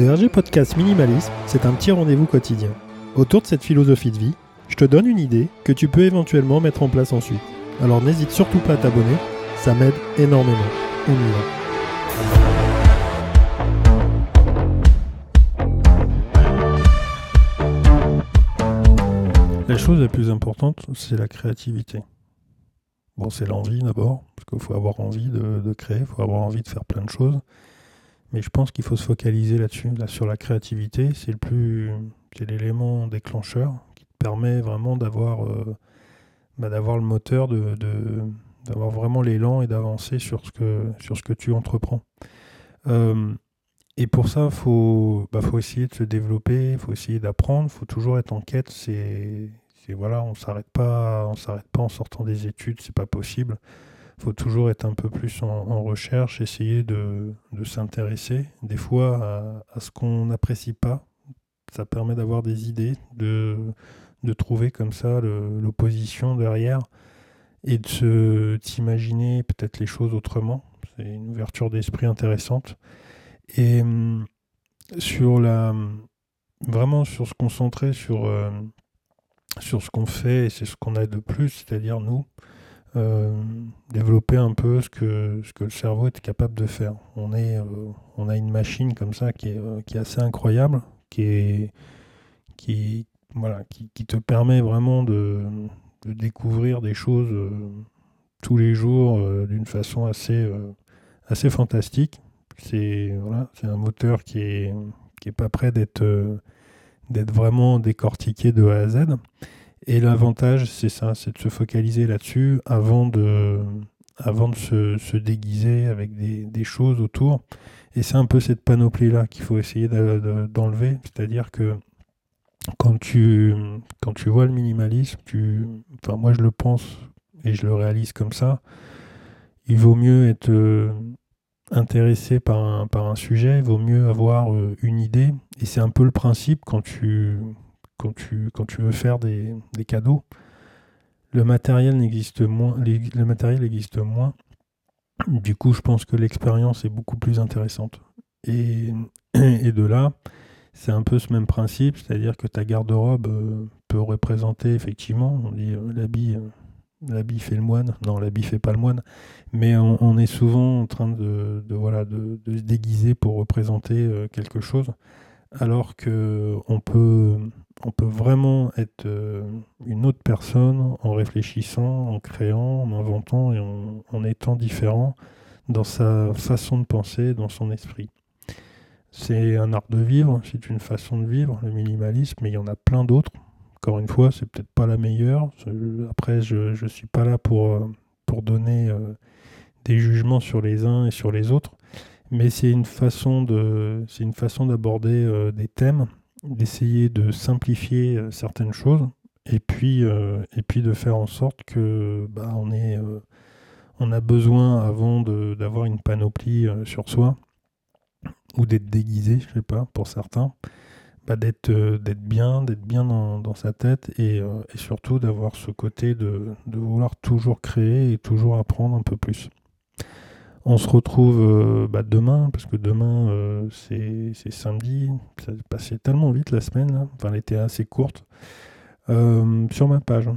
Le RG Podcast Minimalisme, c'est un petit rendez-vous quotidien. Autour de cette philosophie de vie, je te donne une idée que tu peux éventuellement mettre en place ensuite. Alors n'hésite surtout pas à t'abonner, ça m'aide énormément. On y va. La chose la plus importante, c'est la créativité. Bon, c'est l'envie d'abord, parce qu'il faut avoir envie de, créer, il faut avoir envie de faire plein de choses. Mais je pense qu'il faut se focaliser là-dessus, là, sur la créativité. C'est le plus, c'est l'élément déclencheur qui te permet vraiment d'avoir, euh, bah, d'avoir le moteur, de, d'avoir vraiment l'élan et d'avancer sur ce que, sur ce que tu entreprends. Et pour ça, il faut, bah, faut essayer de se développer, il faut essayer d'apprendre, il faut toujours être en quête. C'est, voilà, on s'arrête pas, on s'arrête pas en sortant des études, c'est pas possible. Faut toujours être un peu plus en, recherche, essayer de, s'intéresser des fois à, ce qu'on n'apprécie pas. Ça permet d'avoir des idées, de, de trouver comme ça l'opposition derrière et de se t'imaginer peut-être les choses autrement. C'est une ouverture d'esprit intéressante. Et hum, sur la vraiment sur se concentrer sur euh, sur ce qu'on fait et c'est ce qu'on a de plus, c'est-à-dire nous, euh, développer un peu ce que, ce que le cerveau est capable de faire. On, est, euh, on a une machine comme ça qui est, euh, qui est assez incroyable, qui, est, qui, voilà, qui, qui te permet vraiment de, de, découvrir des choses tous les jours d'une façon assez, assez fantastique. C'est voilà, un moteur qui n'est qui est pas prêt d'être d'être vraiment décortiqué de A à Z. Et l'avantage, c'est ça, c'est de se focaliser là-dessus avant de, avant de se, déguiser avec des, choses autour. Et c'est un peu cette panoplie-là qu'il faut essayer d'enlever. C'est-à-dire que quand tu, quand tu vois le minimalisme, tu, enfin moi je le pense et je le réalise comme ça, il vaut mieux être intéressé par un, par un sujet, il vaut mieux avoir euh, une idée. Et c'est un peu le principe quand tu, quand tu, quand tu veux faire des, cadeaux. Le matériel n'existe moins, le matériel existe moins. Du coup, je pense que l'expérience est beaucoup plus intéressante. Et, de là, c'est un peu ce même principe, c'est-à-dire que ta garde-robe euh, peut représenter effectivement, on dit euh, l'habit l'habit fait le moine. Non, l'habit fait pas le moine. Mais on, est souvent en train de, voilà, de, se déguiser pour représenter euh, quelque chose. Alors que on peut, on peut vraiment être euh, une autre personne en réfléchissant, en créant, en inventant et en, étant différent dans sa façon de penser, dans son esprit. C'est un art de vivre, c'est une façon de vivre, le minimalisme, mais il y en a plein d'autres. Encore une fois, c'est peut-être pas la meilleure. Après, je ne suis pas là pour, euh, donner euh, des jugements sur les uns et sur les autres. Mais c'est une façon de, c'est une façon d'aborder euh, des thèmes, d'essayer de simplifier certaines choses, et puis, et puis de faire en sorte que bah, on, est, on a besoin avant d'avoir une panoplie sur soi ou d'être déguisé, je sais pas, pour certains. Euh, d'être bien, d'être bien dans, sa tête euh, et, surtout d'avoir ce côté de, vouloir toujours créer et toujours apprendre un peu plus. On se retrouve euh, bah, demain, parce que demain c'est samedi, ça passé tellement vite la semaine, enfin elle était assez courte, sur ma page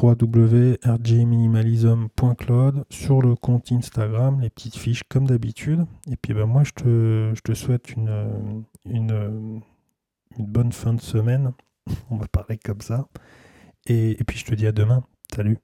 www.rjminimalism.cloud sur le compte Instagram, les petites fiches comme d'habitude. Et puis ben, moi je te, souhaite une, une une bonne fin de semaine. On va parler comme ça. Et puis je te dis à demain. Salut.